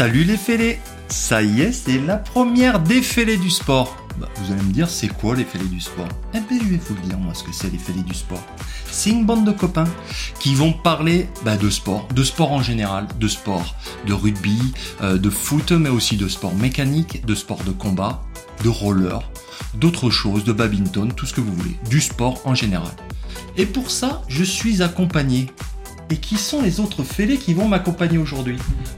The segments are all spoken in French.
Salut les fêlés Ça y est, c'est la première défilée du sport. Bah, vous allez me dire, c'est quoi les fêlés du sport? Eh bien, je vais vous le dire, moi, ce que c'est les fêlés du sport. C'est une bande de copains qui vont parler bah, de sport, de sport en général, de sport, de rugby, euh, de foot, mais aussi de sport mécanique, de sport de combat, de roller, d'autres choses, de badminton, tout ce que vous voulez, du sport en général. Et pour ça, je suis accompagné et qui sont les autres fêlés qui vont m'accompagner aujourd'hui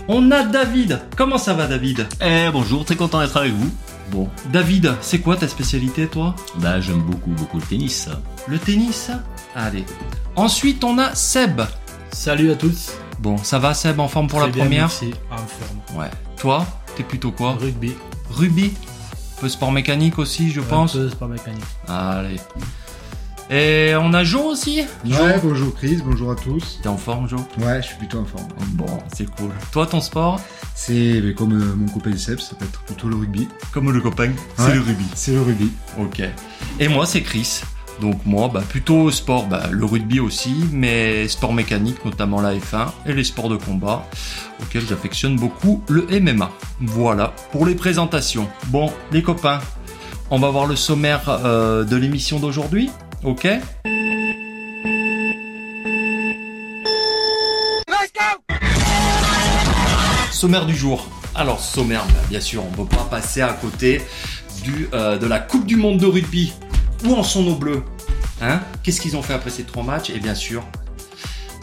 On a David. Comment ça va David Eh bonjour, très content d'être avec vous. Bon, David, c'est quoi ta spécialité toi Bah j'aime beaucoup beaucoup le tennis. Le tennis Allez. Ensuite, on a Seb. Salut à tous. Bon, ça va Seb en forme pour Très la bien, première Merci, en forme. Ouais. Toi, t'es plutôt quoi Rugby. Rugby Un peu sport mécanique aussi, je pense. Un peu sport mécanique. Allez. Et on a Joe aussi Ouais, bonjour Chris, bonjour à tous. T'es en forme Joe Ouais, je suis plutôt en forme. Bon, c'est cool. Toi, ton sport? C'est mais comme euh, mon copain Seb, ça peut être plutôt le rugby. Comme le copain, c'est Ouais. le rugby. C'est le rugby. Ok. Et moi, c'est Chris. Donc moi, bah, plutôt sport, bah, le rugby aussi, mais sport mécanique, notamment la F1 et les sports de combat, auxquels j'affectionne beaucoup le MMA. Voilà pour les présentations. Bon, les copains, on va voir le sommaire euh, de l'émission d'aujourd'hui, ok Sommaire du jour. Alors sommaire, bah, bien sûr, on ne peut pas passer à côté du, euh, de la Coupe du Monde de rugby. Où en sont nos bleus? Hein? Qu'est-ce qu'ils ont fait après ces trois matchs? Et bien sûr,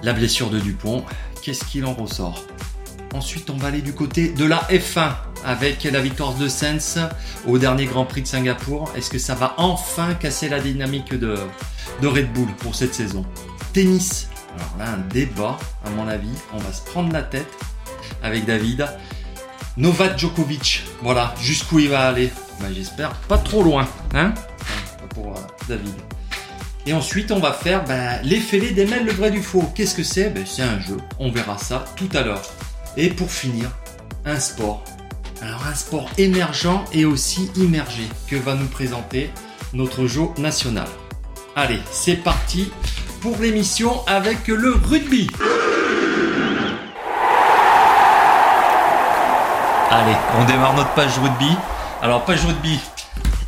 la blessure de Dupont. Qu'est-ce qu'il en ressort? Ensuite, on va aller du côté de la F1 avec la victoire de Sens au dernier Grand Prix de Singapour. Est-ce que ça va enfin casser la dynamique de, Red Bull pour cette saison? Tennis. Alors là, un débat, à mon avis. On va se prendre la tête avec David. Novak Djokovic, voilà, jusqu'où il va aller? Ben, J'espère pas trop loin, hein? Pour euh, David. Et ensuite, on va faire ben, les des mails, le vrai du faux. Qu'est-ce que c'est? Ben, C'est un jeu, on verra ça tout à l'heure. Et pour finir, un sport. Alors un sport émergent et aussi immergé que va nous présenter notre jeu national. Allez, c'est parti pour l'émission avec le rugby. Allez, on démarre notre page rugby. Alors, page rugby,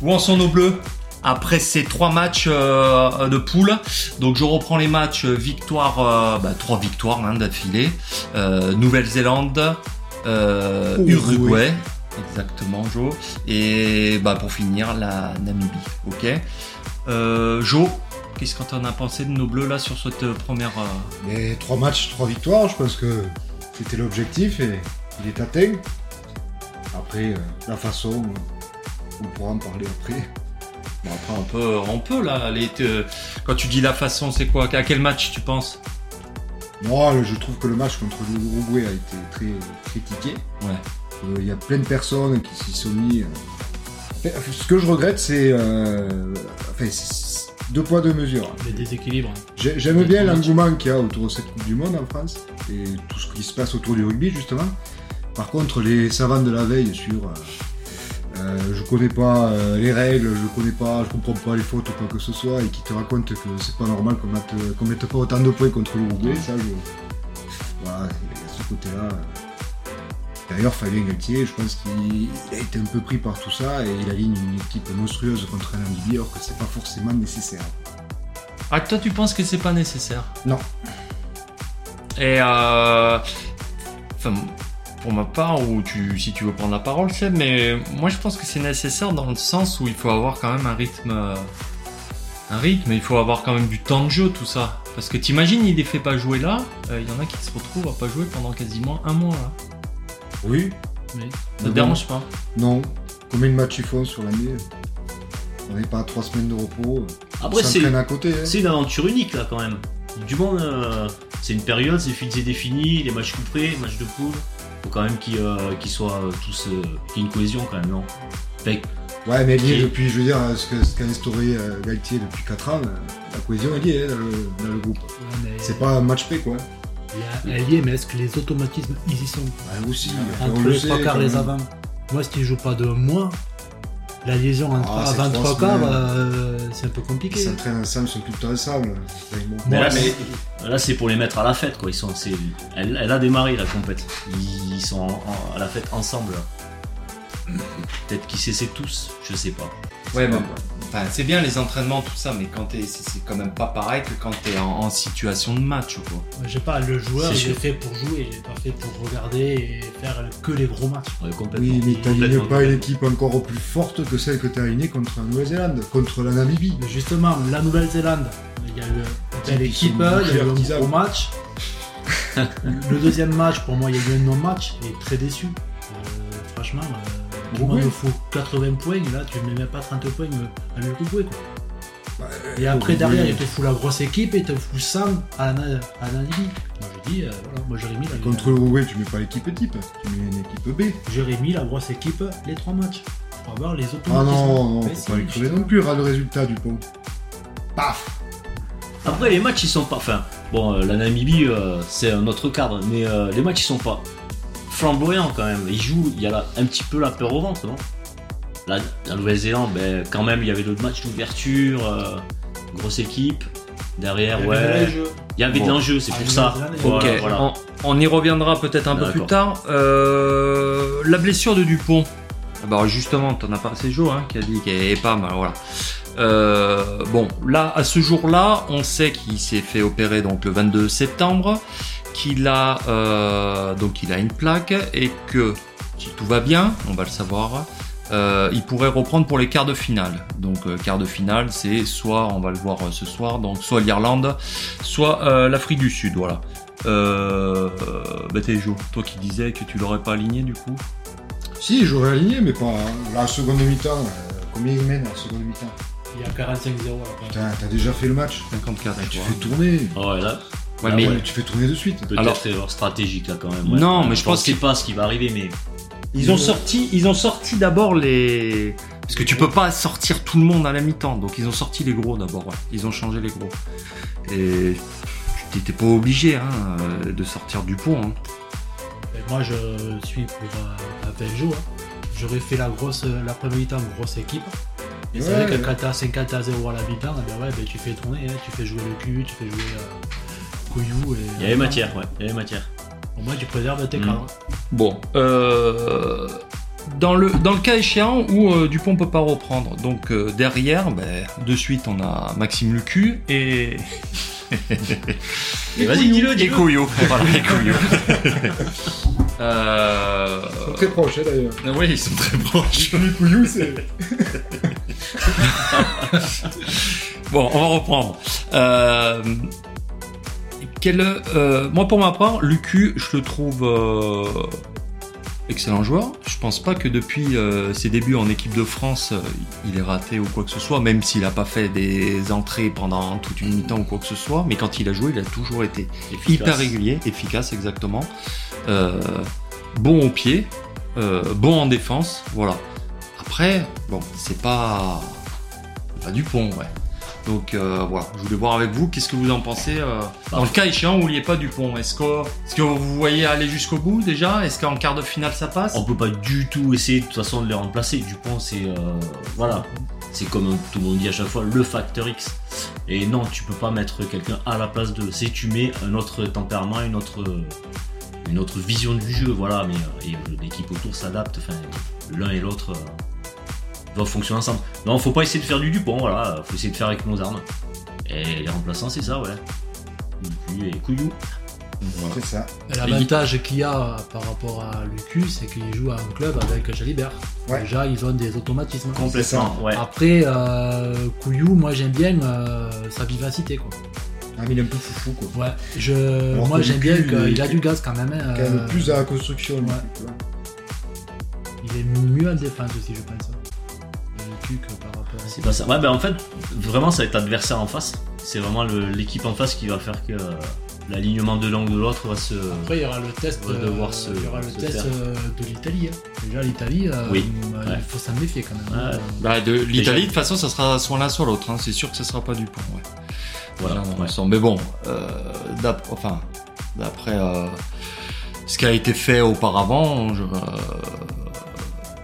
où en sont nos bleus? Après ces trois matchs euh, de poule Donc, je reprends les matchs victoire, euh, bah, trois victoires hein, d'affilée. Euh, Nouvelle-Zélande, euh, Uruguay. Exactement, Jo. Et bah, pour finir, la Namibie. Ok. Euh, Jo, qu'est-ce que t'en as pensé de nos bleus là sur cette euh, première euh, Les trois matchs, trois victoires, je pense que c'était l'objectif et il est atteint. Après, euh, la façon, euh, on pourra en parler après. Bon, après, on peut, on peut là. Quand tu dis la façon, c'est quoi? À quel match tu penses? Moi, je trouve que le match contre l'Uruguay a été très critiqué. Ouais. Euh, Il y a plein de personnes qui s'y sont mis. euh. Ce que je regrette, c'est. euh, Enfin, c'est deux poids, deux mesures. Les déséquilibres. J'ai- J'aime bien l'engouement qu'il y a autour de cette Coupe du Monde en France et tout ce qui se passe autour du rugby justement. Par contre, les savants de la veille sur je connais pas euh, les règles, je connais pas, je comprends pas les fautes ou quoi que ce soit et qui te racontent que c'est pas normal qu'on mette, qu'on mette pas autant de points contre l'Uruguay, ça je. Voilà, il y a ce côté-là. D'ailleurs, Fabien Galtier, je pense qu'il a été un peu pris par tout ça et il aligne une équipe monstrueuse contre un Namibie alors que c'est pas forcément nécessaire. Ah, toi, tu penses que c'est pas nécessaire? Non. Et euh... Enfin, pour ma part, ou tu, si tu veux prendre la parole, Seb, mais moi je pense que c'est nécessaire dans le sens où il faut avoir quand même un rythme. euh, Un rythme, il faut avoir quand même du temps de jeu, tout ça. Parce que t'imagines, il les fait pas jouer là, euh, il y en a qui se retrouvent à pas jouer pendant quasiment un mois là. Oui, Mais Ça te Mais bon. dérange pas? Non. Combien de matchs ils font sur l'année? On n'est pas à trois semaines de repos. Après, ça c'est traîne à côté. hein. c'est une aventure unique là quand même. Du monde, euh, c'est une période, c'est fini, c'est défini, les matchs couperés, matchs de poule. Faut quand même qu'ils euh, qu'ils soient euh, tous. euh, qu'il y ait une cohésion quand même, non? Fait Ouais, mais elle y est Qui- depuis, je veux dire, ce qu'a instauré euh, Galtier depuis 4 ans, la cohésion, est dans le, dans le groupe. Ouais, C'est pas un match pay, quoi. Elle est, mais est-ce que les automatismes, ils y sont? Ouais, aussi. on Entre le les sait, trois quarts les avant. Moi, si tu joues pas de mois, la liaison entre Ah, trois quarts, semaines. euh, c'est un peu Ils compliqué. s'entraînent ensemble, ils sont tout le temps ensemble. Bon. mais là, mais- c'est- là, c'est pour les mettre à la fête quoi. Ils sont, c'est- elle, elle a démarré la compète. Ils, sont en- en- à la fête ensemble. Peut-être qu'ils s'essaient tous, je sais pas. Ouais, mais enfin, c'est bien les entraînements, tout ça, mais quand t'es, c'est, c'est quand même pas pareil que quand t'es en, en situation de match, quoi. Je sais pas, le joueur, C'est il est sûr. fait pour jouer, il est pas fait pour regarder et faire que les gros matchs. Ouais, complètement. Oui, mais t'alignes Complètement, pas une équipe encore plus forte que celle que t'as alignée contre la Nouvelle-Zélande, contre la Namibie. Mais justement, la Nouvelle-Zélande, il y a eu une belle Ils équipe, il y a eu un gros match. le deuxième match, pour moi, il y a eu un non-match, est très déçu. Euh, franchement, euh, tout le monde Oui. me faut 80 points, là, tu mets même pas 30 points à l'Uruguay. quoi. Bah, Et après, oui. derrière, il te fout la grosse équipe et il te fout 100 à la, à. Moi, je dis, euh, voilà, moi, j'aurais mis, la, Contre l'Uruguay, tu mets pas l'équipe type, tu mets une équipe B. j'aurais mis la grosse équipe les trois matchs. Pour avoir les Ah automatismes. non, non, Mais faut pas les crever non plus, le résultat du pont. Paf Après, les matchs, ils sont pas. Enfin, bon, euh, la Namibie, euh, c'est un autre cadre, mais euh, les matchs, ils sont pas flamboyants quand même. Ils jouent, il y a la- un petit peu la peur au ventre, non? La, la Nouvelle-Zélande, ben, quand même, il y avait le match d'ouverture, euh, grosse équipe. Derrière, Il y avait ouais, il y avait de l'enjeu, c'est Ah, pour ça. Voilà, voilà. On, on y reviendra peut-être un peu plus tard. Euh, la blessure de Dupont. Ah Bah justement, t'en as pas, c'est Joe hein, qui a dit qu'elle est pas mal, voilà. Euh, bon, là, à ce jour-là, on sait qu'il s'est fait opérer donc le 22 septembre, qu'il a euh, donc il a une plaque et que si tout va bien, on va le savoir, euh, il pourrait reprendre pour les quarts de finale. Donc euh, quarts de finale, c'est soit on va le voir ce soir, donc soit l'Irlande, soit euh, l'Afrique du Sud, voilà. Euh, bah Joe, toi qui disais que tu l'aurais pas aligné du coup? Si, j'aurais aligné, mais pas la seconde mi-temps. combien il mène à la seconde mi-temps? Il y a 45-0 à la fin. Putain, t'as déjà fait le match. 54, Tu fais tourner. Ah ouais, là, Ouais, Ah mais ouais. Tu fais tourner de suite. peut-être Alors- erreur stratégique là quand même. ouais. Non, mais je pense sais qu'il- pas ce qui va arriver, mais ils ont sorti, ils ont sorti d'abord les. Parce que tu peux pas sortir tout le monde à la mi-temps, donc ils ont sorti les gros d'abord. ouais. Ils ont changé les gros. Et tu t'étais pas obligé hein, euh, de sortir du pont. Hein. Et moi, je suis pour euh, un Belgio. hein. J'aurais fait la grosse, la première mi-temps grosse équipe. Et c'est vrai que ouais. quand t'as 50 à 0 à la mi-temps, eh ben ouais, ben tu fais tourner, hein, tu fais jouer le cul, tu fais jouer euh, Couillou. Et, il y avait matière, ouais, il y avait matière. Au moins, tu préserves tes Mm. cadres. Bon, euh, dans, le, dans le cas échéant où euh, Dupont peut pas reprendre, donc euh, derrière, ben, de suite on a Maxime Lucu et. Et vas-y, dis-le, Et dis-le. Couillot. Voilà, et Couillot. euh... Très proche, hein, d'ailleurs. ah Oui, ils sont très proches. Les couillous, c'est. Bon, on va reprendre. Euh, quel, euh, moi, pour ma part, Lucu, je le trouve euh, excellent joueur. Je pense pas que depuis euh, ses débuts en équipe de France, il est raté ou quoi que ce soit, même s'il a pas fait des entrées pendant toute une mi-temps ou quoi que ce soit. Mais quand il a joué, il a toujours été Efficace. hyper régulier, efficace exactement, bon au pied, bon en défense, voilà. Après, bon, c'est pas pas du pont, ouais. Donc euh, voilà, je voulais voir avec vous, qu'est-ce que vous en pensez euh, dans le cas échéant où pas du pont Est-ce que, est-ce que vous voyez aller jusqu'au bout déjà? Est-ce qu'en quart de finale ça passe? On peut pas du tout essayer de toute façon de les remplacer. Dupont, c'est euh, voilà, c'est comme tout le monde dit à chaque fois, le facteur X. Et non, tu peux pas mettre quelqu'un à la place de. C'est tu mets un autre tempérament, une autre, vision du jeu, voilà. Mais euh, l'équipe autour s'adapte. Enfin, l'un et l'autre doivent fonctionner ensemble. Non, faut pas essayer de faire du Dupont, voilà. Faut essayer de faire avec nos armes. Et les remplaçants, c'est ça, ouais. Dupuis et Couillou. C'est ça. L'avantage qu'il y a par rapport à Lucu, c'est qu'il joue à un club avec Jalibert. Ouais. Déjà, ils ont des automatismes. Complètement, ouais. Après, euh, Couillou, moi j'aime bien euh, sa vivacité. Quoi. Ah, mais il est un peu foufou, quoi. Ouais, je, Alors moi j'aime bien il- qu'il a du gaz quand même. hein, Quand même euh, plus à la construction, ouais. Il est mieux en défense aussi, je pense. Lucu que par rapport à. C'est pas ça. Ouais, ben en fait, vraiment, ça va être l'adversaire en face. C'est vraiment l'équipe en face qui va faire que euh, l'alignement de l'un ou de l'autre va se. Après, il y aura le test, euh, se- il y aura le se test euh, de l'Italie. hein. Déjà, l'Italie, euh, Oui. euh, Ouais. il faut s'en méfier quand même. Ouais. Euh, Bah, de l'Italie, de toute façon, ça sera soit l'un soit l'autre. hein. C'est sûr que ce sera pas du pont. Ouais. Voilà. Ouais. Mais bon, euh, enfin, d'après ce qui a été fait auparavant, je, euh,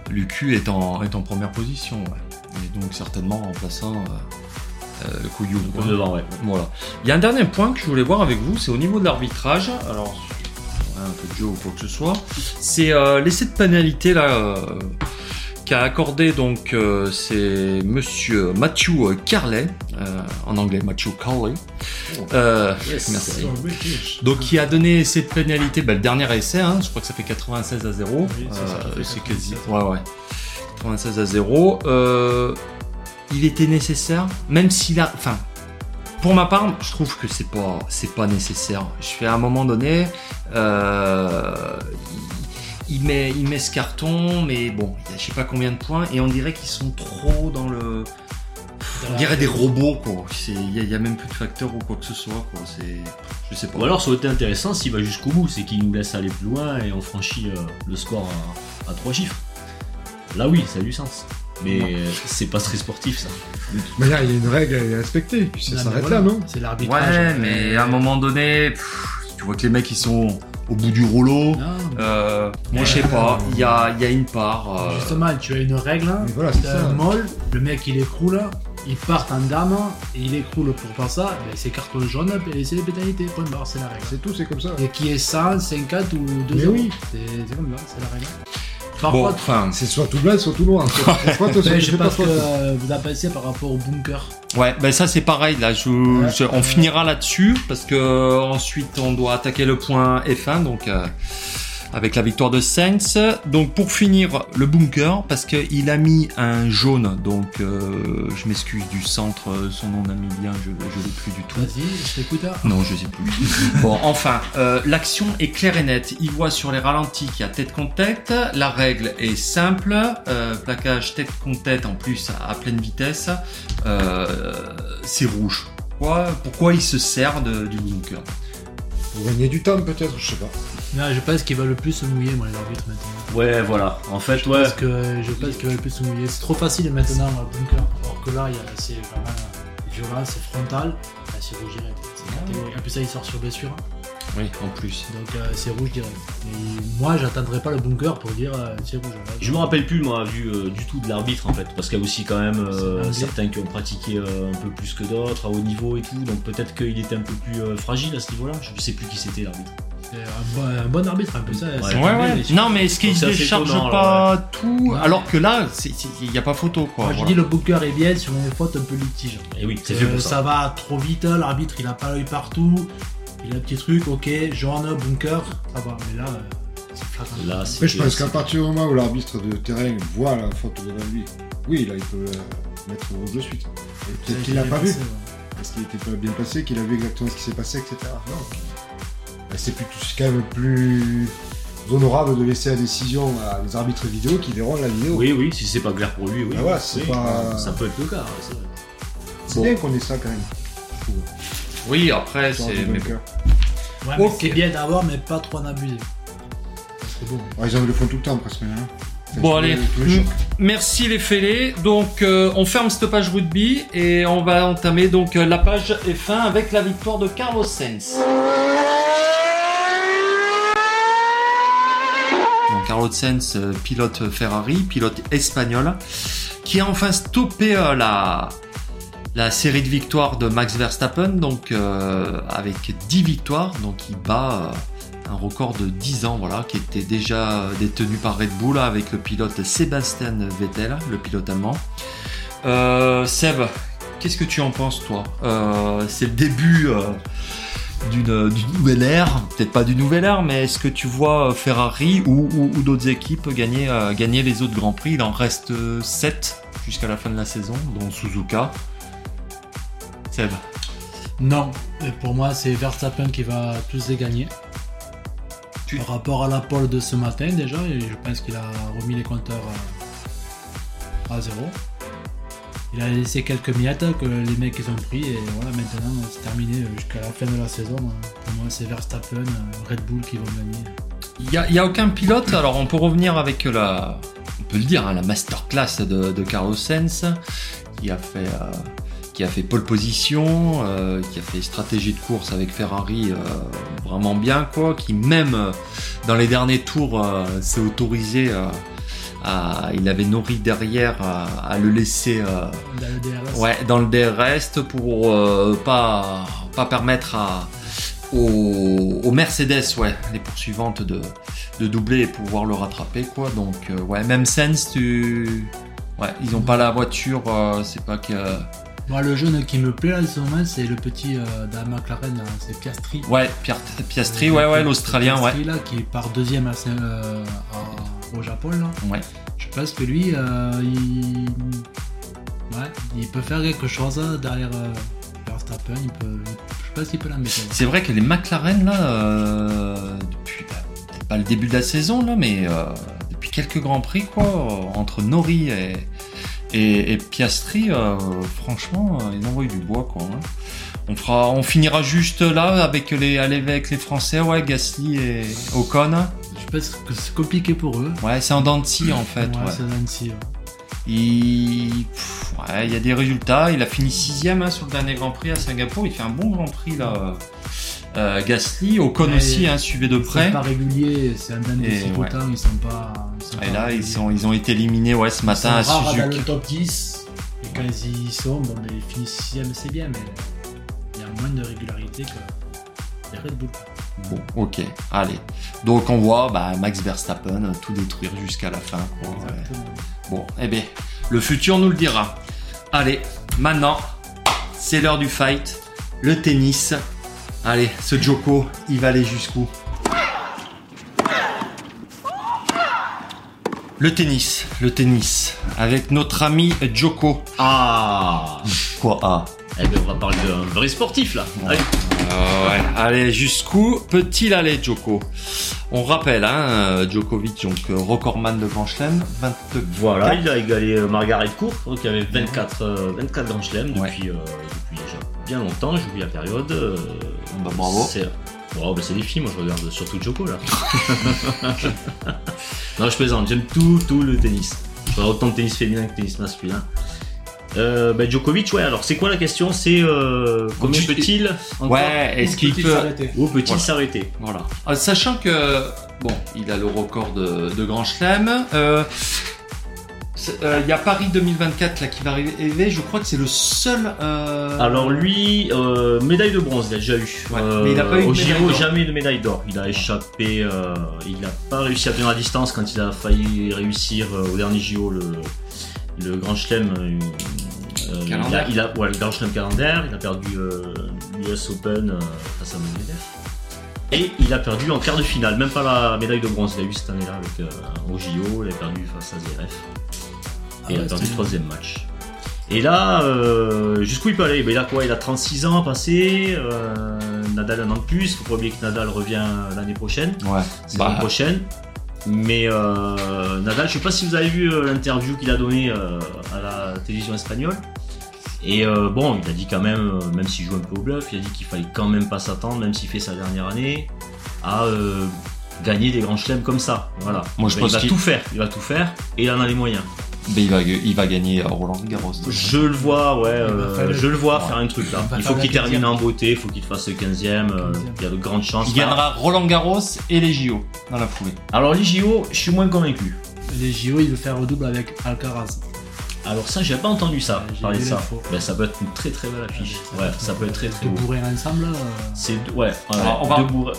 Lucu est en, est en première position. ouais. Et donc certainement remplaçant euh, euh, Couillou. Ouais. Voilà. Il y a un dernier point que je voulais voir avec vous, c'est au niveau de l'arbitrage. Alors, un peu de jeu ou quoi que ce soit. C'est euh, l'essai de pénalité là euh, qu'a accordé donc euh, c'est Monsieur Matthew Carley, en anglais Matthew Carley. Euh, merci. British. Donc qui a donné essai de pénalité, bah, le dernier essai, hein, je crois que ça fait 96 à 0. Oui, c'est quasi. 96. Ouais, ouais. 96 à 0. Euh, il était nécessaire, même s'il a. Enfin, pour ma part, je trouve que c'est pas, c'est pas nécessaire. Je fais à un moment donné, euh, il, met, il met ce carton, mais bon, il a je sais pas combien de points, et on dirait qu'ils sont trop dans le. On dirait des robots, quoi. Il y, a- même plus de facteurs ou quoi que ce soit, quoi. Je sais pas. Ou alors, ça aurait été intéressant s'il va jusqu'au bout, c'est qu'il nous laisse aller plus loin et on franchit euh, le score à, à trois chiffres. Là, oui, ça a du sens. Mais euh, c'est pas très sportif, ça. De toute manière, il y a une règle à respecter, puis ça mais s'arrête voilà, là, non C'est l'arbitrage. Ouais, mais à un moment donné, pff, tu vois que les mecs ils sont au bout du rouleau. Non, mais Euh, moi je sais pas, il y a, il y a une part. euh, Justement, tu as une règle. hein. Mais voilà, c'est un molle, le mec il écroule, il part en dame, et il écroule pour faire ça, ben, c'est carton jaune et c'est les pénalités. Point barre, c'est la règle. C'est tout, c'est comme ça. Et qui est 100, 50 ou 2 Mais euros. oui. C'est comme ça, c'est la règle. Par Bon, contre, enfin, C'est soit tout blanc, soit tout noir. Je ce que euh, vous avez pensé par rapport au bunker. ouais, ben ça c'est pareil là. Je, je- on finira là-dessus parce que euh, ensuite on doit attaquer le point F1 donc euh, avec la victoire de Sainz. Donc pour finir le bunker parce qu'il a mis un jaune donc euh, je m'excuse du centre, euh, son nom namibien je je l'ai plus du tout. Vas-y, je t'écoute. hein. Non, je sais plus. bon, enfin, euh, l'action est claire et nette. Il voit sur les ralentis qu'il y a tête contre tête. La règle est simple. Euh, plaquage tête contre tête en plus à, à pleine vitesse. Euh, c'est rouge. Pourquoi, pourquoi il se sert de- du bunker? Pour gagner du temps, peut-être, je sais pas. Non, je pense qu'il va le plus se mouiller, moi, les arbitres maintenant. Ouais, voilà. En fait, Je ouais. pense que je pense qu'il va le plus se mouiller. C'est trop facile maintenant, le bunker. Alors que là, il y a- c'est vraiment violent, c'est frontal. C'est rouge direct. C'est catégorique. En plus, ça, il sort sur blessure. Oui, en plus. Donc, euh, c'est rouge direct. Et moi, j'attendrai pas le bunker pour dire euh, c'est rouge. Là, Je me rappelle plus, moi, vu euh, du tout de l'arbitre, en fait. Parce qu'il y a aussi quand même euh, certains qui ont pratiqué euh, un peu plus que d'autres, à haut niveau et tout. Donc peut-être qu'il était un peu plus euh, fragile à ce niveau-là. Je sais plus qui c'était l'arbitre. Un bon, un bon arbitre, un peu ça. Ouais. Ouais, Non, mais est-ce qu'il ne décharge étonnant, pas tout Ouais. Alors que là, il n'y a pas photo, quoi. Moi, je Voilà. dis le bunker est bien sur les fautes un peu litiges. Et oui, c'est Euh, ça. ça. va trop vite, l'arbitre il a pas l'œil partout. Il a un petit truc, ok, jaune, bunker, ça va. Mais là, euh. Là, Après, je pense qu'à partir du moment où l'arbitre de terrain voit la faute devant lui, oui, là, il peut euh, mettre rouge de suite. Peut-être qu'il l'a pas vu, ouais. parce qu'il était pas bien passé, qu'il a vu exactement ce qui s'est passé, etc. Non. Bah, C'est quand même plus honorable de laisser la décision à des arbitres vidéo qui verront la vidéo. Oui, oui, si c'est pas clair pour lui, oui. Ah ouais, c'est Oui, pas- Ça peut être le cas, ouais, c'est vrai. C'est Bon. bien qu'on ait ça quand même. Oui, après, c'est. mais. Ouais, c'est bien d'avoir, mais pas trop en abuser. Que bon, Ouais, ils en le font tout le temps presque. Hein. Bon allez, les- merci les fêlés. Donc euh, on ferme cette page rugby et on va entamer donc euh, la page F1 avec la victoire de Carlos Sainz. Donc Carlos Sainz, euh, pilote Ferrari, pilote espagnol, qui a enfin stoppé euh, la la série de victoires de Max Verstappen, donc euh, avec 10 victoires, donc il bat euh, un record de 10 ans, voilà, qui était déjà détenu par Red Bull avec le pilote Sébastien Vettel, le pilote allemand. Euh, Seb, qu'est-ce que tu en penses, toi? C'est le début d'une nouvelle ère, peut-être pas d'une nouvelle ère, mais est-ce que tu vois Ferrari ou, d'autres équipes gagner, gagner les autres grands prix? Il en reste 7 jusqu'à la fin de la saison, dont Suzuka. Seb non. Et pour moi, c'est Verstappen qui va tous les gagner. Tu- Par rapport à la pole de ce matin, déjà, et je pense qu'il a remis les compteurs à, zéro. Il a laissé quelques miettes que les mecs ils ont pris et voilà maintenant c'est terminé jusqu'à la fin de la saison. Pour moi c'est Verstappen, Red Bull qui vont gagner. Il n'y a, il y a aucun pilote, alors on peut revenir avec la, on peut le dire, hein, la masterclass de, de Carlos Sainz, qui a fait, euh, qui a fait pole position, euh, qui a fait stratégie de course avec Ferrari euh, vraiment bien, quoi, qui même euh, dans les derniers tours s'est autorisé à, il avait Nori derrière à, à le laisser Dans le DRS. Ouais, dans le DRS pour pas pas permettre à aux, aux Mercedes, ouais, les poursuivantes de de doubler et pouvoir le rattraper quoi. Donc ouais, même Sens, tu ouais, ils ont pas la voiture, c'est pas que Moi le jeune qui me plaît là en ce moment c'est le petit euh, de la McLaren, là, c'est Piastri. ouais, Pierre Piastri, ouais ouais, l'Australien, ouais. Piastri, là qui part deuxième à, euh, à- au Japon là. Ouais. Je pense que lui, euh, il... Ouais, il peut faire quelque chose derrière euh, Verstappen. Il peut... Je pense qu'il peut l'embêter. C'est vrai que les McLaren là euh, depuis bah, pas le début de la saison là, mais euh, depuis quelques grands prix quoi, entre Nori et et, et Piastri, euh, franchement, euh, ils envoient du bois quoi. hein. On fera, on finira juste là avec les, avec les Français, ouais, Gasly et Ocon. Je pense que c'est compliqué pour eux. Ouais, c'est en scie en fait. Ouais, ouais. c'est Nancy, ouais. Il, pff, ouais, il y a des résultats. Il a fini sixième hein, sur le dernier Grand Prix à Singapour. Il fait un bon Grand Prix là. Euh, Gasly, Ocon aussi, hein, suivait de près. C'est pas régulier, c'est un dan de Et six ouais. ils sont pas. Ils sont Et pas là, ils, sont, ils ont été éliminés ouais, ce matin à Ils sont dans Suzuka. le top 10. Et quand ils y sont, bon, ben, ils finissent 6 c'est bien, mais il y a moins de régularité que les Red Bull. Bon, ok, allez. Donc on voit bah, Max Verstappen euh, tout détruire jusqu'à la fin. quoi, ouais. Exactement. Bon, eh bien, le futur nous le dira. Allez, maintenant, c'est l'heure du fight, le tennis. Allez, ce Joko, il va aller jusqu'où? Le tennis, le tennis, avec notre ami Joko. Ah Quoi? Ah Eh bien, on va parler d'un vrai sportif là. Allez. Ah ouais. Allez, jusqu'où peut-il aller, Joko On rappelle, hein, Djokovic, donc euh, recordman de Grand Chelem, 22 Voilà, il a égalé euh, Margaret Court, donc il y avait 24, euh, 24 grands chelems Ouais. depuis, euh, depuis déjà bien longtemps. J'oublie la période. euh, Bah, bravo. C'est Bon, bah, c'est des films, moi je regarde surtout Joko là. non, je plaisante, j'aime tout, tout le tennis. Enfin, autant de tennis féminin que de tennis masculin. Euh, bah, Djokovic, ouais, alors c'est quoi la question? C'est euh, combien peut-il encore? Ouais, est-ce qu'il Peut-il peut... s'arrêter? Ou peut-il Voilà. s'arrêter? Voilà. Euh, sachant que, bon, il a le record de, de Grand Chelem. Euh, euh, Il y a Paris 2024 là qui va arriver. Je crois que c'est le seul. euh, Alors lui, euh, médaille de bronze, il a déjà eu. Ouais, mais il a pas eu de Au médaille Giro, d'or. jamais de médaille d'or. Il a échappé, euh, il n'a pas réussi à tenir la distance quand il a failli réussir euh, au dernier Giro le, le Grand Chelem. euh, euh, il, a, Calendaire. il a- ouais, le Grand Chelem calendaire, il a perdu euh, l'US Open euh, face à Medvedev. Et il a perdu en quart de finale, même pas la médaille de bronze, il a eu cette année-là avec, euh, au JO, il a perdu face à ZRF. Et il a perdu le troisième match. Et là, euh, jusqu'où il peut aller? Ben, Il a quoi? Il a 36 ans à passer. euh, Nadal un an de plus. Faut pas oublier que Nadal revient l'année prochaine, Ouais. saison Bah, prochaine. Mais euh, Nadal, je sais pas si vous avez vu euh, l'interview qu'il a donnée euh, à la télévision espagnole. Et euh, bon, il a dit quand même, même s'il joue un peu au bluff, il a dit qu'il fallait quand même pas s'attendre, même s'il fait sa dernière année, à euh, gagner des grands chelems comme ça. Voilà. Moi, je Ben, pense il va tout faire, il va tout faire, et il en a les moyens. Mais il va, il va gagner à Roland Garros. Je le vois, ouais, euh, je le vois Ouais. faire un truc là. Il faut qu'il termine 15e. en beauté, il faut qu'il fasse le 15ème. euh, 15e. il y a de grandes chances. Il gagnera Roland Garros et les JO dans la foulée. Alors, les JO, je suis moins convaincu. Les JO, il veut faire double avec Alcaraz. Alors, ça, j'ai pas entendu ça, Ouais, parler de ça. Ben, ça peut être une très très belle affiche. Ouais, ça peut être très très De beau. bourrer ensemble, là, euh, C'est ouais, Alors, on va- deux bourrins.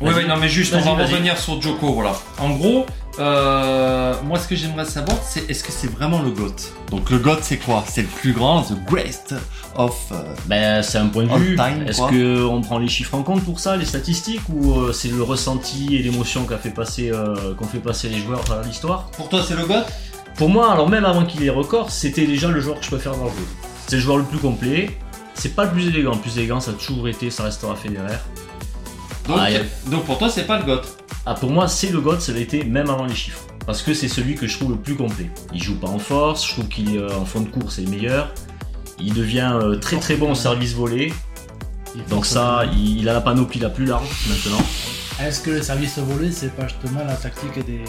Oui, oui, non, mais juste, on va revenir sur Joko, voilà. En gros, euh, moi, ce que j'aimerais savoir, c'est est-ce que c'est vraiment le GOAT? Donc, le GOAT, c'est quoi? C'est le plus grand, the greatest of. euh, Ben, c'est un point de vue. Est-ce que on prend les chiffres en compte pour ça, les statistiques, ou euh, c'est le ressenti et l'émotion qu'a fait passer, euh, qu'ont fait passer les joueurs à l'histoire? Pour toi, c'est le GOAT? Pour moi, alors même avant qu'il ait record, c'était déjà le joueur que je préfère dans le jeu. C'est le joueur le plus complet. C'est pas le plus élégant. Le plus élégant, ça a toujours été, ça restera Federer. Donc, Ah, a- donc, pour toi, c'est pas le GOAT. Ah, pour moi, c'est le GOAT, ça l'a été même avant les chiffres. parce que c'est celui que je trouve le plus complet. Il joue pas en force, je trouve qu'il euh, en fond de course c'est le meilleur. Il devient euh, très très bon au service volé. Donc ça, il, il a la panoplie la plus large maintenant. Est-ce que le service volé, c'est pas justement la tactique des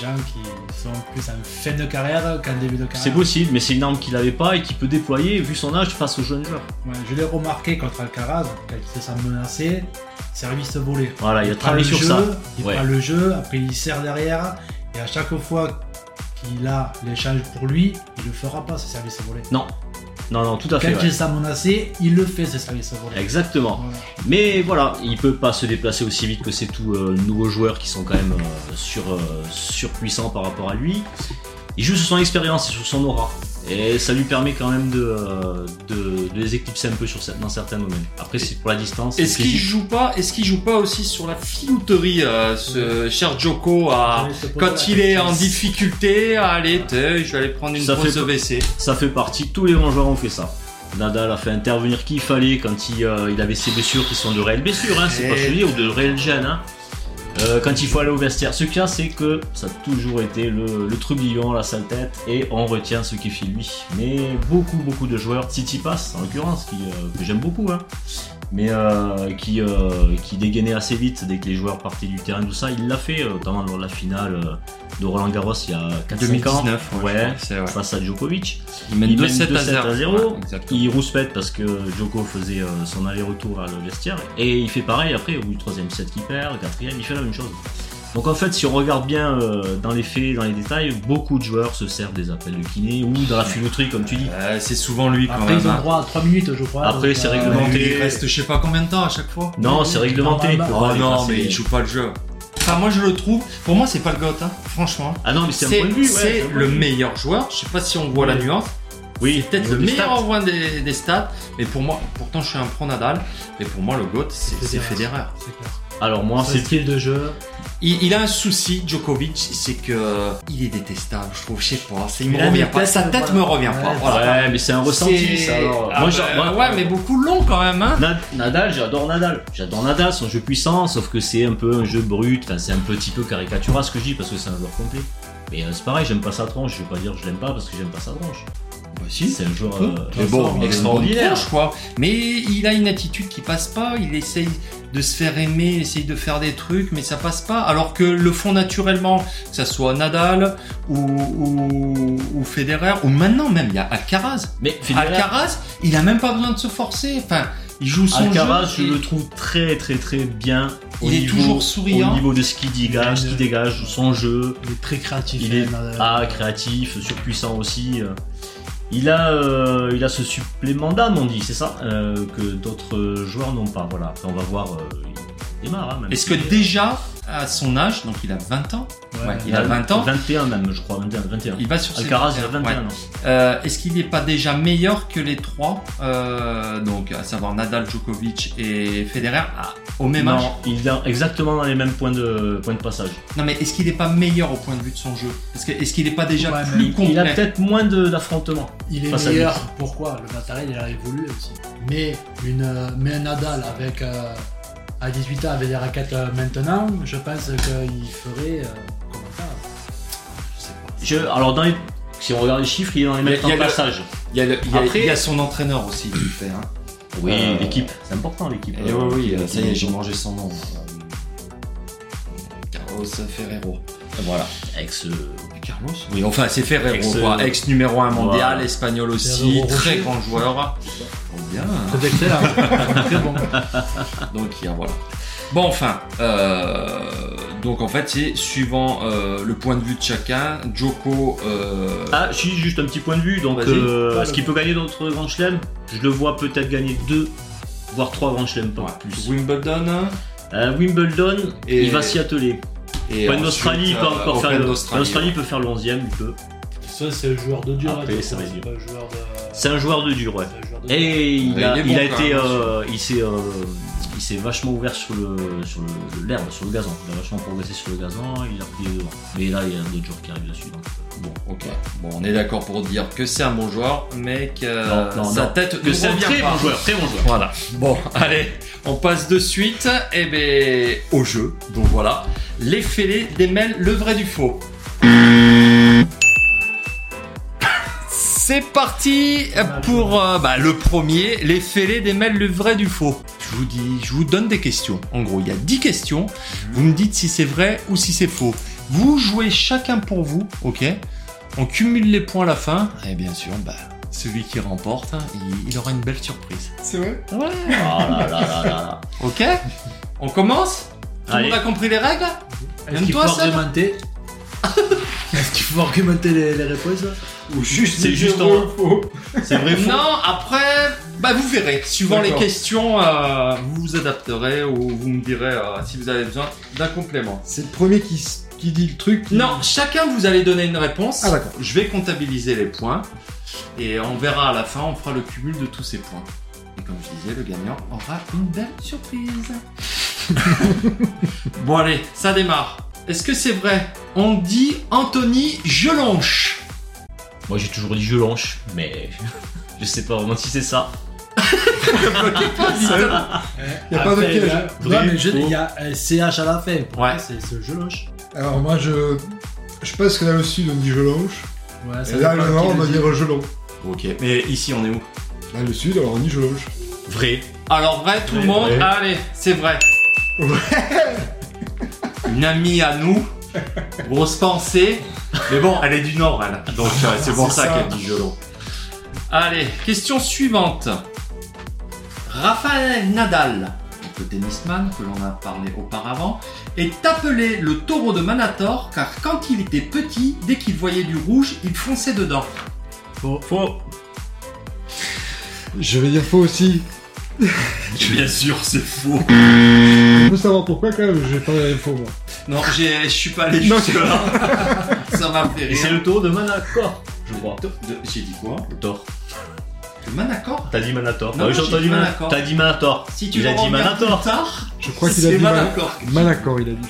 gens qui sont plus en fin de carrière qu'en début de carrière C'est possible, mais c'est une arme qu'il avait pas et qu'il peut déployer vu son âge face aux jeunes joueurs. Ouais, je l'ai remarqué contre Alcaraz, quand il se sent menacé, service volé. Voilà, il a Il travaillé sur jeu, ça. il Ouais. prend le jeu, après il serre derrière, et à chaque fois qu'il a l'échange pour lui, il le fera pas ce service volé. Non, non, non, tout à Quand fait. il ouais. sent menacé, il le fait ce service volé. Exactement. Voilà. Mais voilà, il peut pas se déplacer aussi vite que ces tout euh, nouveaux joueurs qui sont quand même euh, sur, euh, surpuissants par rapport à lui. Il joue sur son expérience et sur son aura. Et ça lui permet quand même de, euh, de, de les éclipser un peu sur, dans certains domaines. Après, c'est pour la distance. Est-ce qu'il joue pas Est-ce qu'il joue pas aussi sur la filouterie, euh, ce cher Joko, à, poser quand il est en difficulté, à aller, te- je vais aller prendre une Ça fait- WC. Ça fait partie, tous les grands joueurs ont fait ça. Nadal a fait intervenir qui il fallait quand il, euh, il avait ses blessures qui sont de réelles blessures, hein, c'est pas Et- chevillé ou de réelles gênes. hein. Euh, quand il faut aller au vestiaire. Ce qu'il y a, c'est que ça a toujours été le, le trublion, la sale tête, et on retient ce qui fait lui. Mais beaucoup, beaucoup de joueurs, Tsitsipas en l'occurrence, qui, euh, que j'aime beaucoup, hein, mais euh, qui, qui dégainait assez vite dès que les joueurs partaient du terrain, tout ça, il l'a fait, notamment lors de la finale de Roland Garros il y a 4 ans. 2019, ouais, ouais, ouais. face à Djokovic. Il mène Il 2-7 mène à 0. 2-7 à 0. Ouais. Il rouspète parce que Joko faisait son aller-retour à le vestiaire. Et il fait pareil après, au bout du troisième set qu'il perd, le quatrième, il fait la même chose. Donc en fait, si on regarde bien euh, dans les faits, dans les détails, beaucoup de joueurs se servent des appels de kiné ou dans la filouterie, comme tu dis. Euh, c'est souvent lui quand Après, même. ils ont droit à 3 minutes, je crois. Après, c'est euh, réglementé. Il reste je sais pas combien de temps à chaque fois. Non, c'est réglementé. Oh non, mais il joue pas le jeu. Enfin, moi je le trouve. Pour moi, c'est pas le GOAT, hein, franchement. Ah non, mais c'est un point de vue. ouais, c'est le meilleur joueur. Je sais pas si on voit la nuance. Oui, Peut-être le meilleur stats. en point des, des stats. Mais pour moi, pourtant, je suis un pro Nadal. Mais pour moi, le GOAT, c'est c'est Federer. C'est clair. Alors moi, c'est style de jeu. Il, il a un souci, Djokovic, c'est que il est détestable. Je trouve, je sais pas. c'est- Il me revient pas. Sa tête me revient pas. Ouais, Voilà. Ouais, mais c'est un ressenti. Ça, alors. Ah moi, bah, moi- ouais, mais beaucoup long quand même. Hein. Na- Nadal, j'adore Nadal. J'adore Nadal, son jeu puissant, sauf que c'est un peu un jeu brut, enfin c'est un petit peu caricatural ce que je dis parce que c'est un joueur complet. Mais euh, c'est pareil, j'aime pas sa tronche, je vais pas dire que je l'aime pas parce que j'aime pas sa tronche. Bah, si. C'est un joueur Peu. euh, Mais bon, extraordinaire. quoi. Mais il a une attitude qui passe pas. Il essaye de se faire aimer, il essaye de faire des trucs, mais ça passe pas. Alors que le font naturellement, que ça soit Nadal ou, ou, ou Federer, ou maintenant même, il y a Alcaraz. Mais Federer, Alcaraz, il a même pas besoin de se forcer. Enfin, il joue son Alcaraz, jeu. je et- le trouve très très très bien. au Il est toujours souriant. Au niveau de ce qu'il dégage, ce qu'il dégage, son jeu. Il est très créatif. Il est ah, créatif, surpuissant aussi. Il a, euh, il a ce supplément d'âme, on dit, c'est ça, euh, que d'autres joueurs n'ont pas. Voilà. Après, on va voir. euh, il démarre. Hein, même Est-ce que déjà, à son âge, donc il a 20 ans, Ouais, ouais, il a 20 ans, 21 même, je crois. 21. 21. il va sur ses Alcaraz, il a 21, 21 ouais. ans. Euh, Est-ce qu'il n'est pas déjà meilleur que les trois, euh, donc à savoir Nadal, Djokovic et Federer, au même âge? Non, il est exactement dans les mêmes points de, points de passage. Non, mais est-ce qu'il n'est pas meilleur au point de vue de son jeu? Est-ce qu'il n'est pas déjà Ouais, plus complet Il a peut-être moins d'affrontements. Il est meilleur. Pourquoi? Le matériel il a évolué aussi. Mais, une, mais un Nadal avec euh, à 18 ans avec des raquettes euh, maintenant, je pense qu'il ferait. euh, comment faire Je sais pas. Je, alors, dans les, si on regarde les chiffres, il est dans les Mais mêmes il y a temps de le- passage. Il y, a le- il y a- Après- il y a son entraîneur aussi qui le fait. Hein. Oui, Euh, l'équipe. C'est important, l'équipe. Et oui, oui, Euh, ça y est, j'ai mangé son nom. Euh, Carlos Ferrero. Voilà. Ex. euh, Carlos Oui, enfin, c'est Ferrero, Ex- quoi. Ex numéro 1 mondial, Voilà. espagnol aussi, Ferrero très Rocher. grand joueur. Oh, bien. Très excellent. Très bon. Donc il y a voilà. Bon enfin, euh, donc en fait c'est suivant euh, le point de vue de chacun. Joko, euh, Ah, je suis juste un petit point de vue. Donc, euh, est-ce qu'il peut gagner d'autres grands chelems Je le vois peut-être gagner deux, voire trois grands chelems, pas ouais, plus. Wimbledon Euh, Wimbledon, Et- il va s'y atteler. Et peut euh, encore faire le. peut faire le 11ème, il peut. Ça, c'est le joueur de dur. Après, ça c'est pas un joueur de. C'est un joueur de dur, ouais. c'est un joueur de dur. Et il Ouais, a, il il été, euh, il s'est, euh, il s'est vachement ouvert sur le sur l'herbe, sur le gazon. Il a vachement progressé sur le gazon, il a pris les devants. Mais là, il y a d'autres joueurs qui arrivent dessus. Donc, Bon, ok. Bon, on est d'accord pour dire que c'est un bon joueur, mais que Non, non, sa non. tête que c'est un très pas. bon joueur, très bon joueur. Voilà. Bon, allez, on passe de suite eh ben, au jeu. Donc voilà, les fêlés démêlent le vrai du faux. C'est parti pour euh, bah, le premier, les fêlés démêlent le vrai du faux. Je vous dis, je vous donne des questions. En gros, il y a 10 questions. Vous me dites si c'est vrai ou si c'est faux. Vous jouez chacun pour vous, ok? On cumule les points à la fin. Et bien sûr, bah, celui qui remporte, hein, il- il aura une belle surprise. C'est vrai? Ouais. Oh là là là là là. Ok? On commence? Tout le monde a compris les règles? Même toi, argumenter Est-ce qu'il faut argumenter les, les réponses là Ou juste C'est juste en- C'est vrai faux Non, après, bah vous verrez. Suivant les D'accord. questions, euh, vous vous adapterez ou vous me direz euh, si vous avez besoin d'un complément. C'est le premier qui, s- qui dit le truc. qui- Non, chacun vous allez donner une réponse. Ah, d'accord. Je vais comptabiliser les points et on verra à la fin, on fera le cumul de tous ces points. Et comme je disais, le gagnant aura une belle surprise. bon allez, ça démarre. Est-ce que c'est vrai? On dit Anthony Gelonche. Moi j'ai toujours dit je longe, mais je sais pas vraiment si c'est ça. Il y a pas de piège. il y a-. Non, Vrai, mais je- faux. il y a euh, CH à la fin. Pour Ouais. moi, C'est loche. Alors moi je. Je pense que dans le sud on dit gelonche. Ouais, Et là dépend le qui nord on le va dit. dire gelon. Ok, mais ici on est où? Dans le sud alors on dit gelonche. Vrai. Alors vrai, tout le Ouais, monde? Ouais. Allez, c'est vrai. Une amie à nous. Grosse pensée. Mais bon, elle est du Nord, elle. Donc euh, c'est pour ça, ça. qu'elle dit gelon. Allez, question suivante. Rafael Nadal, le tennisman que l'on a parlé auparavant, est appelé le taureau de Manator car quand il était petit, dès qu'il voyait du rouge, il fonçait dedans. Faux. Faux. Je vais dire faux aussi. Bien sûr, c'est faux. Je veux savoir pourquoi quand même j'ai pas l'info moi. Non, j'ai- je suis pas allé Non, jusque là. Ça m'a fait Et c'est rire. le taureau de Manacor, je crois. De- J'ai dit quoi? Le Manacor? T'as dit Manator. Non, Ah j'ai entendu dit Manator. Manacor. T'as dit Manator. Si tu Il a dit Manator. plus tard, Je crois qu'il a c'est dit Mana- Manacor. Manacor il a dit.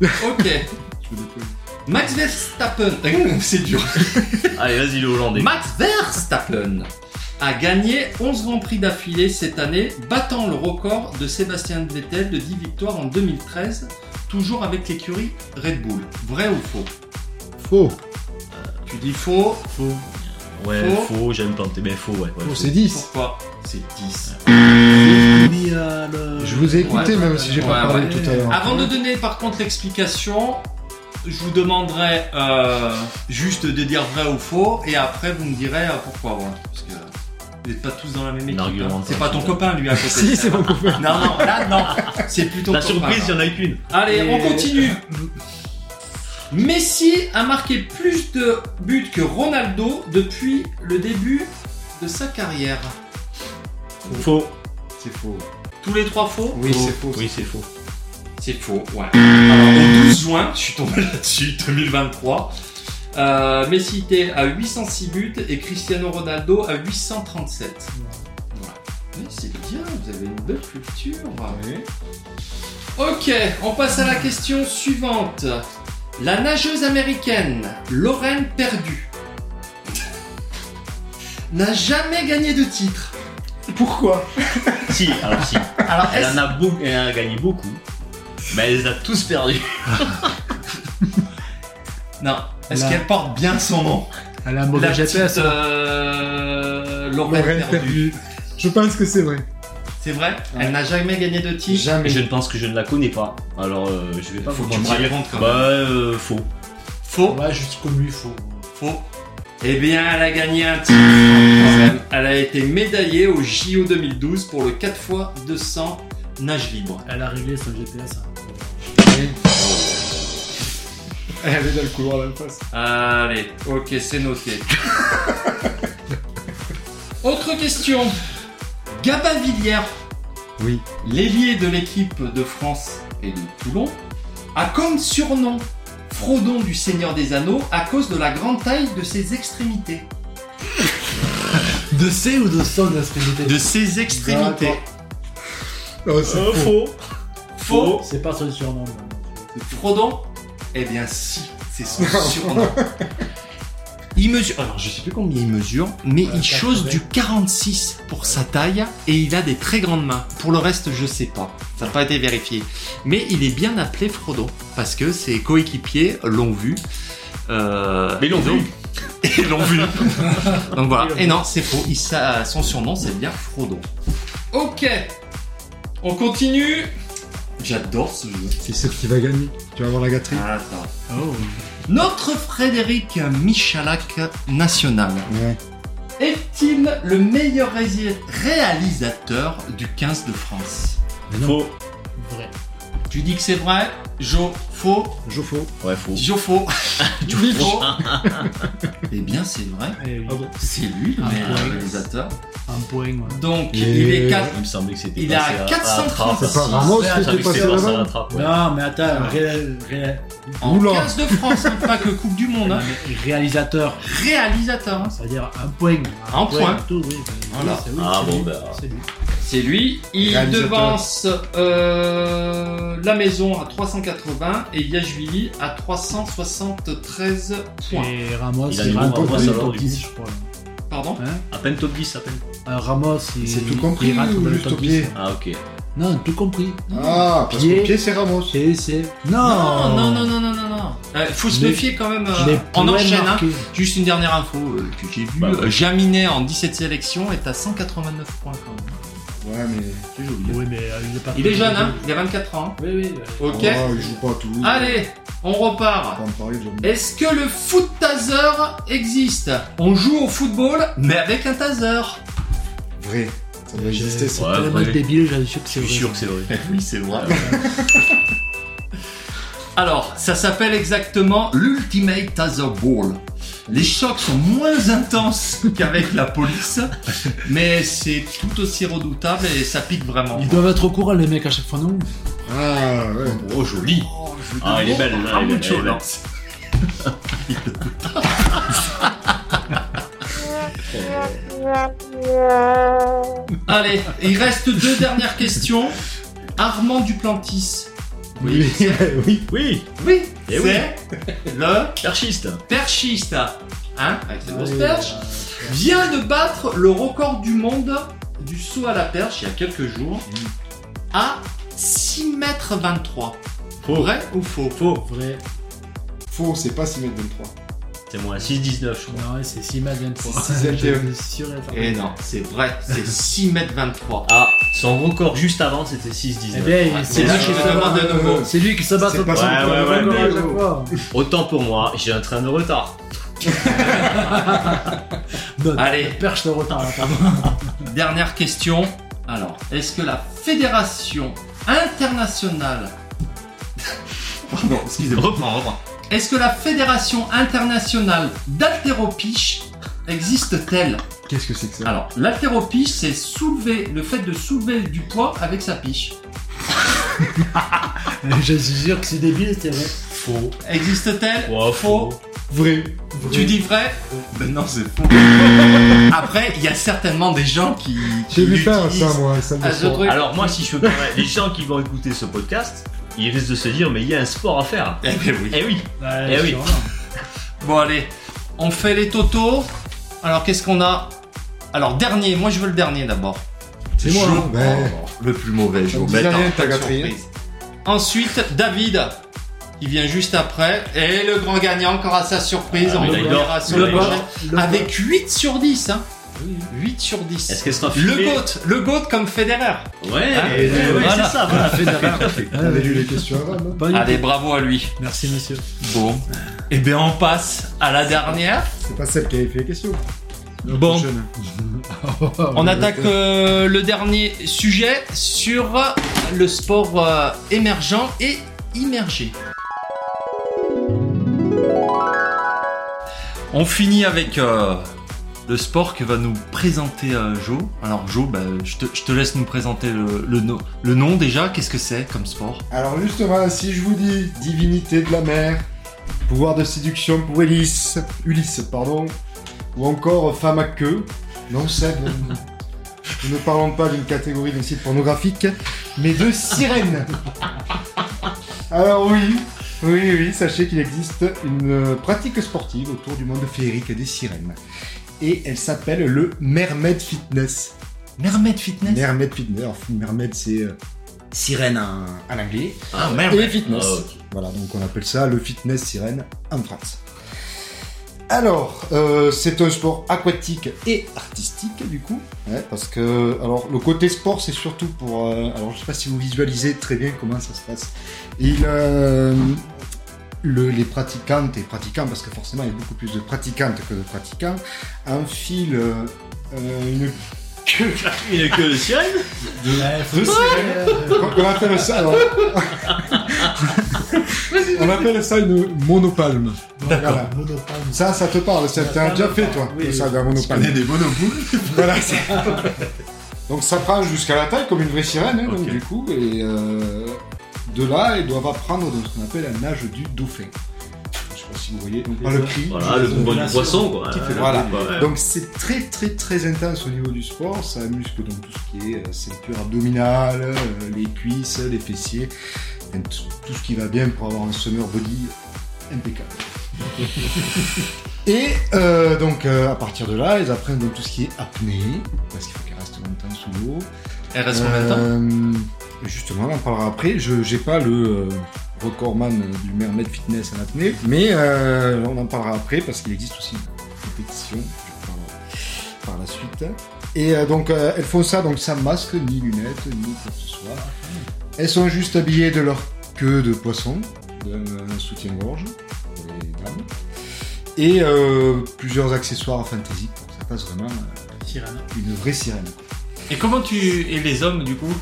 je Ok. crois. Je me. Max Verstappen. C'est dur. Allez, vas-y, le Hollandais. Max Verstappen a gagné 11 grands prix d'affilée cette année, battant le record de Sébastien Vettel de 10 victoires en 2013, toujours avec l'écurie Red Bull. Vrai ou faux? Faux. Tu dis faux? Faux. Ouais, Faux? faux, j'aime tenter, mais faux, ouais. ouais, Faux c'est 10. Pourquoi? C'est 10. Fini, euh, le- Je vous ai écouté Ouais, même si j'ai ouais, pas parlé ouais. tout à l'heure. Avant de donner par contre l'explication, je vous demanderai euh, juste de dire vrai ou faux et après vous me direz euh, pourquoi. voilà. Parce que vous n'êtes pas tous dans la même équipe. hein. C'est pas ton copain lui à côté. Si c'est mon copain. Non, non, là non. C'est plutôt La copain, surprise, il y en a eu qu'une. Allez, Et- on continue. Messi a marqué plus de buts que Ronaldo depuis le début de sa carrière. Faux. C'est faux. Tous les trois faux? Oui c'est faux. Oui, c'est faux. C'est faux, ouais. Alors, au 12 juin, je suis tombé là-dessus, 2023, euh, Messi était à 806 buts et Cristiano Ronaldo à 837. Voilà. Oui, c'est bien, vous avez une belle culture. Ok, on passe à la question suivante. La nageuse américaine Lorraine Perdu n'a jamais gagné de titre. Pourquoi? Si, alors si. Alors, Elle en a, beaucoup, elle en a gagné beaucoup. Mais elle les a tous perdus. non, est-ce qu'elle porte bien son nom Elle a un mauvais La GPS. petite, euh, Lorraine Lorraine. Je pense que c'est vrai. C'est vrai Ouais. Elle n'a jamais gagné de titre Jamais. Et je ne pense que je ne la connais pas. Alors, euh, je vais pas Faut vous que tu me mentir. racontes quand Bah, même. euh, faux. Faux Ouais, juste comme lui, faux. Faux. Eh bien, elle a gagné un titre. Elle a été médaillée au JO 2012 pour le 4 x 200 nage libre. Elle a réglé son GPS. hein. Elle est dans le couloir d'en face. Allez, ok, c'est noté. Autre question. Gabin Villière, Oui. l'ailier de l'équipe de France et de Toulon, a comme surnom Frodon du Seigneur des Anneaux à cause de la grande taille de ses extrémités. De C ou de son extrémité De ses extrémités. Oh, c'est Euh, faux. faux. Faux. C'est pas son surnom. Frodon Eh bien si, c'est son surnom. Il mesure, alors je sais plus combien il mesure, mais Euh, il chose 80. du 46 pour sa taille et il a des très grandes mains. Pour le reste, je sais pas, ça n'a pas été vérifié. Mais il est bien appelé Frodon parce que ses coéquipiers l'ont vu. Euh, Mais ils l'ont vu. Et l'ont vu. donc voilà. Et non, c'est faux. Il, sa- son surnom, c'est bien Frodon. Ok. On continue. J'adore ce jeu. C'est celle qui va gagner. Tu vas avoir la gâterie. Attends. Oh. Notre Frédéric Michalak national Ouais. est-il le meilleur ré- réalisateur du 15 de France? Faux. Vrai. Tu dis que c'est vrai Jo, faux Jofo. Ouais, faux. Jo, faux Jo, faux Eh bien, c'est vrai. Eh oui. C'est lui le Ah, réalisateur. Un point, ouais. Donc, Et- il est 4. Il me semblait que c'était Il est à passé à- à la 436. trappe. C'est pas Ramos Ouais, qui était passé là-bas ouais. Non, mais attends, ré- ré- En Oula. 15 de France, hein, pas que Coupe du Monde. hein. réalisateur, Réalisateur. hein. c'est-à-dire un point. Un point. Tout, oui. Voilà. Oui, c'est- oui, Ah, bon, ben. C'est lui. C'est lui. Il Réalisateur. devance euh, la maison à 380 et Yashvili à 373 points. Et Ramos, Il a Ramos, alors, top du 10, coup. je crois. Pardon Hein À peine top 10, à peine. Euh, Ramos, il, C'est tout compris il ou juste top au pied 10. Ah, ok. Non, tout compris. Ah, parce Pied. pied, c'est Ramos. Et c'est. Non, Non non, non, non, non, non, non. Euh, faut se méfier quand même. euh, on enchaîne. Hein. Juste une dernière info euh, que j'ai vue. Bah, ouais. Jaminet en 17 sélections est à 189 points quand même. Ouais, mais. C'est joli. Oui, mais euh, il est pas Il est jeune, hein Il a 24 ans. hein. Oui, oui. euh, Ok. Oh, il joue pas à Toulouse. Allez, on repart. Est-ce que le foot taser existe? On joue au football, mais avec un taser. Vrai. Ça doit j'ai- exister, C'est. Ouais, tellement débile, j'en suis sûr que Je c'est suis sûr que c'est vrai. Oui, c'est vrai. Alors, ça s'appelle exactement l'Ultimate Taser Ball. Les chocs sont moins intenses qu'avec la police, mais c'est tout aussi redoutable et ça pique vraiment. Ils doivent être au courant, les mecs, à chaque fois, non Ah, ouais. Oh, joli. Ah, elle est belle, là, elle est belle, elle est belle. Allez, il reste deux dernières questions. Armand Duplantis. Oui, oui. Oui, Oui, Eh c'est le perchiste. perchiste. Hein, avec ses grosses Oui, perches. vient de battre le record du monde du saut à la perche il y a quelques jours à 6 mètres 23. Faux. Vrai ou faux? Faux. Vrai. Faux, c'est pas 6 mètres 23. C'est moi, 6-19, je crois. Non, ouais, c'est 6 mètres 23. C'est 6 mètres sûr et. Eh non, c'est vrai, c'est 6 mètres 23. Ah, son record juste avant, c'était Eh 6-19. bien, Ouais, c'est là, lui, qui se bat- de nouveau. c'est lui qui se bat Ouais, ouais, ouais. Autant pour moi, j'ai un train de retard. Non, Allez. Perche de retard. Dernière question. Alors, est-ce que la Fédération internationale. Pardon, excusez-moi. Reprends, reprends. Est-ce que la Fédération internationale d'haltéropiche existe-t-elle Qu'est-ce que c'est que ça Alors, l'haltéropiche, c'est soulever, le fait de soulever du poids avec sa piche. Je suis sûr que c'est débile, c'est vrai. Faux. Existe-t-elle Ouais, Faux. Vrai. Tu dis vrai Ben non, c'est faux. Après, il y a certainement des gens qui. J'ai vu faire l'utilisent ça, moi, ça me ce soir. truc. Alors moi, si je peux permettre, les gens qui vont écouter ce podcast, ils risquent de se dire, mais il y a un sport à faire. Eh ben oui. Eh oui. Ouais, Eh oui. Bon, allez. On fait les totaux. Alors, qu'est-ce qu'on a? Alors, dernier. Moi, je veux le dernier d'abord. C'est moi, hein, ben. Oh, le plus mauvais, Ça Jo. me dit Ben. Ensuite, David. Il vient juste après. Et le grand gagnant encore à sa surprise. Ah, on le il verra sur Le. Le Avec 8 sur 10. Hein. Oui. 8 sur 10. Est-ce qu'elle sera Le filmée GOAT. Le GOAT comme Federer. Ouais, Hein ouais, ouais, Voilà. c'est ça. Voilà. T'avais lu les questions avant, non Pas du Allez, bravo à lui. Merci, monsieur. Bon. Eh bien, on passe à la dernière. C'est pas celle qui avait fait les questions. La Bon. prochaine. On attaque euh, le dernier sujet sur le sport euh, émergent et immergé. On finit avec euh, le sport que va nous présenter euh, Jo. Alors Jo, bah, je, te, laisse nous présenter le, le no- le nom déjà. Qu'est-ce que c'est comme sport? Alors justement, si je vous dis divinité de la mer, pouvoir de séduction pour Ulysse, ou encore femme à queue, non nous ne parlons pas d'une catégorie d'un site pornographique. mais de sirènes. Alors oui, oui, oui, sachez qu'il existe une pratique sportive autour du monde féerique des sirènes. Et elle s'appelle le Mermaid Fitness. Mermaid Fitness Mermaid Fitness. Alors, Mermaid, c'est euh, sirène en, en anglais. Ah, Et fitness. Ah. Voilà, donc on appelle ça le fitness sirène en France. Alors, euh, c'est un sport aquatique et artistique du coup, ouais, parce que alors le côté sport c'est surtout pour, euh, alors je sais pas si vous visualisez très bien comment ça se passe. Il, euh, le- les pratiquantes et pratiquants, parce que forcément il y a beaucoup plus de pratiquantes que de pratiquants, enfilent euh, euh, une queue que le sirène de, de sirène. On appelle ça, alors, on appelle ça une monopalme. Voilà. Monopalme. Ça, ça te parle, ça t'as déjà fait toi, Oui, ça, d'un monopalme. des monopoules Voilà, donc ça prend jusqu'à la taille comme une vraie sirène, hein, donc, du coup, et euh, de là, ils doivent apprendre donc, ce qu'on appelle la nage du dauphin. Je sais pas si vous voyez, donc pas le cri. Voilà, le combat du poisson, quoi. Fait Voilà. Donc c'est très très très intense au niveau du sport, ça muscle donc tout ce qui est euh, ceinture abdominale, euh, les cuisses, les fessiers, tout, ce qui va bien pour avoir un summer body impeccable. Et euh, donc euh, à partir de là, ils apprennent donc tout ce qui est apnée, parce qu'il faut qu'ils restent longtemps sous l'eau. Elle reste combien de temps Justement, on en parlera après. Je n'ai pas le euh, recordman du Mermaid Fitness en apnée, mais euh, on en parlera après parce qu'il existe aussi une compétition. Par la suite. Et euh, donc, euh, elles font ça donc sans masque, ni lunettes, ni quoi que ce soit. Elles sont juste habillées de leur queue de poisson, d'un soutien-gorge pour les dames, et plusieurs accessoires que ça fasse vraiment Sirène. une vraie sirène. Et comment tu. Et les hommes, du coup?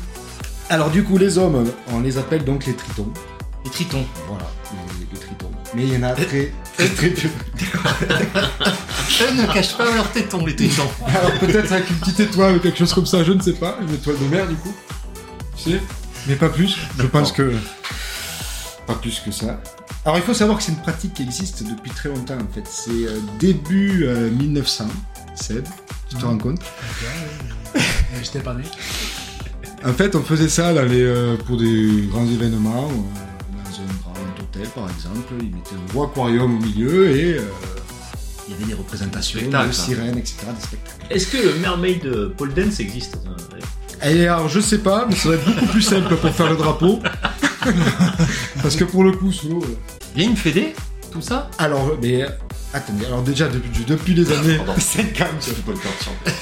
Alors du coup, les hommes, on les appelle donc les tritons. Les tritons. Voilà, les, les tritons. Mais il y en a très, très, très peu. Eux ne cachent pas leurs tétons, les tritons. Alors peut-être avec une petite étoile ou quelque chose comme ça, je ne sais pas. Une étoile de mer du coup. Tu sais Mais pas plus. Je pense que... Pas plus que ça. Alors il faut savoir que c'est une pratique qui existe depuis très longtemps en fait. C'est euh, début euh, 1900, Seb. Tu te rends compte Euh, J'étais pas né. En fait, on faisait ça les, euh, pour des grands événements, euh, dans un grand hôtel par exemple. Ils mettaient un gros aquarium au milieu et euh, il y avait des représentations de sirènes, etc. Des spectacles. Est-ce que le Mermaid Pole Dance existe Et alors, je sais pas, mais ça va être beaucoup plus simple pour faire le drapeau. Parce que pour le coup, sous l'eau. Il y a une fédé Tout ça? Alors, mais. Attendez, alors déjà, depuis, depuis les années 50,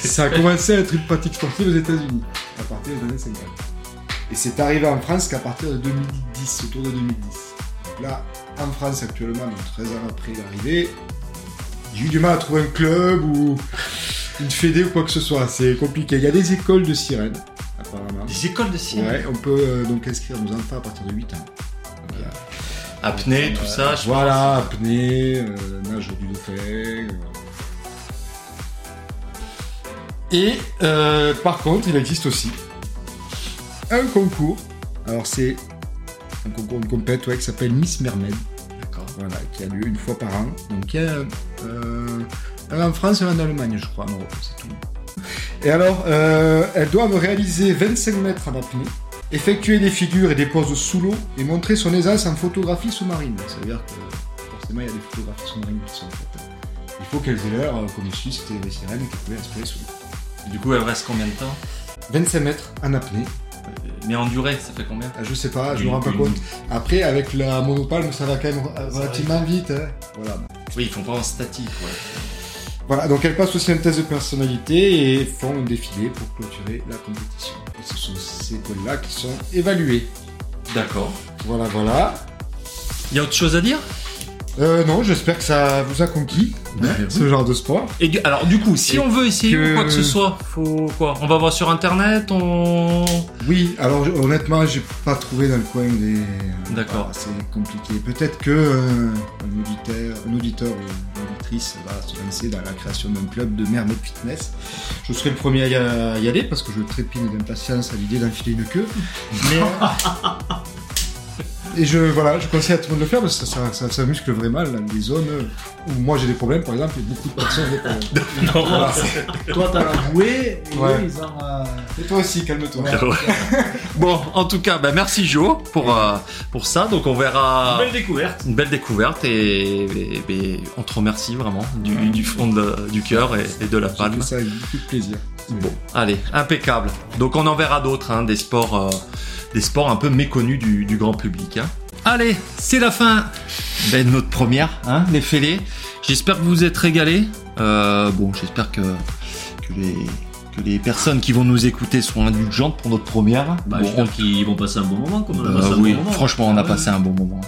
ça a commencé à être une pratique sportive aux États-Unis, à partir des années 50. Et c'est arrivé en France qu'à partir de 2010, autour de 2010. Donc là, en France actuellement, donc 13 ans après l'arrivée, j'ai eu du mal à trouver un club ou une fédé ou quoi que ce soit. C'est compliqué. Il y a des écoles de sirènes, apparemment. Des écoles de sirènes. Ouais, on peut euh, donc inscrire nos enfants à partir de 8 ans. Voilà. Apnée, tout ça, je Voilà, apnée, euh, nage du dauphin. euh. Et euh, par contre, il existe aussi un concours. Alors c'est un concours, une compète ouais, qui s'appelle Miss Mermaid. D'accord. Voilà, qui a lieu une fois par an. Donc il y a euh, un en France et un en Allemagne, je crois, en Europe, c'est tout. Et alors, euh, elles doivent réaliser 25 mètres en apnée, effectuer des figures et des poses sous l'eau et montrer son aisance en photographie sous-marine. Ça veut dire que forcément il y a des photographies sous-marines qui sont faites. Il faut qu'elles aient l'air, euh, comme ici, c'était des sirènes qu'elles pouvaient inspirer sous l'eau. Du coup, elle reste combien de temps? 25 mètres en apnée, Mais en durée, ça fait combien? Ah, je sais pas, je Une- me rends pas compte. Après, avec la monopalme, ça va quand même euh, relativement vite. hein. Voilà. Oui, ils font pas en statique, ouais. Voilà, donc elles passent aussi un test de personnalité et font un défilé pour clôturer la compétition. Et ce sont ces écoles-là qui sont évaluées. D'accord. Voilà, voilà. Il y a autre chose à dire? Euh, non, j'espère que ça vous a conquis, ce genre de sport. Et du- alors, du coup, si Et on veut essayer que- ou quoi que ce soit, faut quoi? On va voir sur internet, on. Oui, alors je- honnêtement, j'ai pas trouvé dans le coin des. D'accord. Voilà, c'est compliqué. Peut-être que euh, un auditeur, un auditeur ou une auditrice va se lancer dans la création d'un club de Mermaid Fitness. Je serai le premier à y, à y aller parce que je trépigne d'impatience à l'idée d'enfiler une queue. Mais, Et je, voilà, je conseille à tout le monde de le faire parce que ça, ça, ça muscle vraiment des zones où moi j'ai des problèmes, par exemple, et beaucoup de personnes ont des problèmes. Voilà. Toi, t'as la bouée, et Ouais. eux, ils ont. euh, Et toi aussi, calme-toi. Bon, en tout cas, bah, merci Joe pour, euh, pour ça. Donc on verra Belle découverte. une belle découverte et, et- et on te remercie vraiment du, du fond de- du cœur et, et de la J'ai palme. fait ça avec beaucoup de plaisir. Bon, allez, impeccable. Donc on en verra d'autres, hein, des sports, euh, des sports un peu méconnus du, du grand public. hein. Allez, c'est la fin ben, de notre première, hein, les fêlés. J'espère que vous vous êtes régalés. Euh, bon, j'espère que, que les que les personnes qui vont nous écouter seront indulgentes pour notre première. Bah, Bon, j'espère qu'ils vont passer un bon moment, comme on a bah passé un oui, bon moment. franchement, on a Ah ouais. passé un bon moment.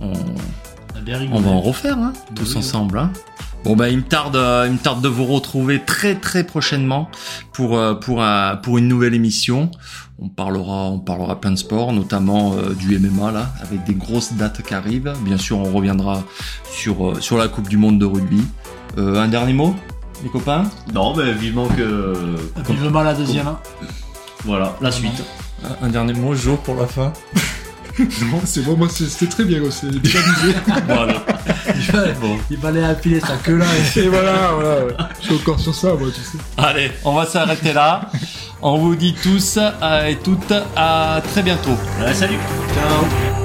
On, on a bien rigolé. on va en refaire, hein, tous oui, ensemble. Hein. Bon bah il me tarde, euh, il me tarde de vous retrouver très très prochainement pour euh, pour un- pour une nouvelle émission. On parlera on parlera plein de sports, notamment euh, du MMA là, avec des grosses dates qui arrivent. Bien sûr, on reviendra sur euh, sur la Coupe du Monde de rugby. Euh, un dernier mot, les copains? Non, mais vivement que. Vivement la deuxième. hein. Voilà, la suite. Un dernier mot, Jo, pour la fin? Non, c'est bon, moi c'était très bien, c'est bien amusé. voilà. Il fallait, Bon. il fallait appiler sa queue là. et- Et voilà, voilà, ouais. je suis encore sur ça, moi, tu sais. Allez, on va s'arrêter là. On vous dit tous euh, et toutes à très bientôt. Ouais, salut. Ciao.